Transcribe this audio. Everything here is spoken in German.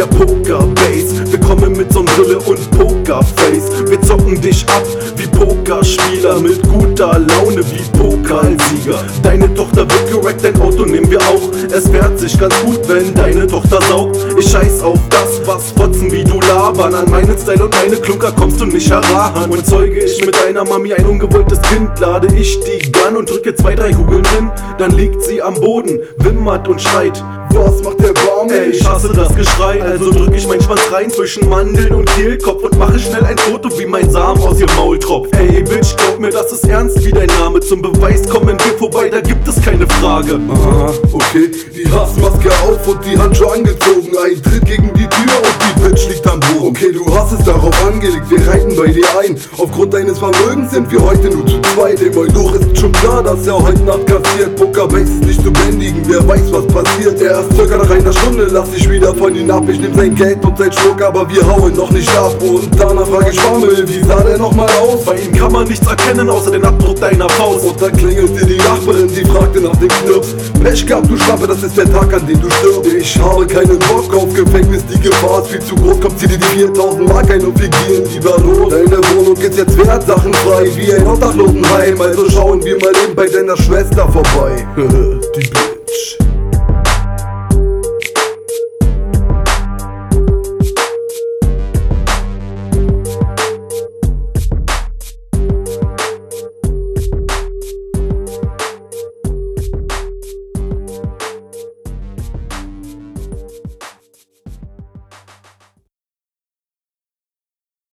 der Pokerbase. Wir kommen mit Sonnenbrille und Pokerface. Wir zocken dich ab wie Pokerspieler mit guter Laune wie Pokalsieger. Deine Tochter wird gerackt, dein Auto nehmen wir auch. Es fährt sich ganz gut, wenn deine Tochter saugt. Ich scheiß auf das, was fotzen wie du labern. An meinen Style und meine Klunker kommst du nicht heran. Und zeuge ich mit deiner Mami ein ungewolltes Kind, lade ich die Gun und drücke zwei, drei Kugeln drin. Dann liegt sie am Boden, wimmert und schreit. Was macht der Baum? Ey, ich hasse das Geschrei, also drück ich meinen Schwanz rein zwischen Mandeln und Kehlkopf und mache schnell ein Foto, wie mein Samen aus ihrem Maul tropft. Ey, Bitch, glaub mir, das ist ernst wie dein Name. Zum Beweis kommen wir vorbei, da gibt es keine Frage. Aha, okay, die Hassmaske auf und die Handschuhe angezogen. Ein Tritt gegen die Tür und die Bitch liegt am Boden. Okay, du hast es darauf angelegt, wir reiten bei dir ein. Aufgrund deines Vermögens sind wir heute nur zu zweit. Dem Eunuch ist schon klar, dass er heute Nacht kassiert. Pokerbase ist nicht zu wer weiß, was passiert. Erst circa nach einer Stunde lass ich wieder von ihm ab. Ich nehm sein Geld und sein Schmuck, aber wir hauen noch nicht ab. Und danach frage ich Schwammel, wie sah der nochmal aus? Bei ihm kann man nichts erkennen, außer den Abdruck deiner Faust. Und dann klingelte die Nachbarin, sie fragte nach dem Knirps. Pech gehabt, du Schlampe, das ist der Tag, an dem du stirbst. Ich habe keinen Bock auf Gefängnis, die Gefahr ist viel zu groß. Kommt, zieh dir die 4000 Mark ein und wir gehen lieber los. Deine Wohnung ist jetzt wert, Sachen frei, wie ein Obdachlosenheim. Also schauen wir mal eben bei deiner Schwester vorbei. die.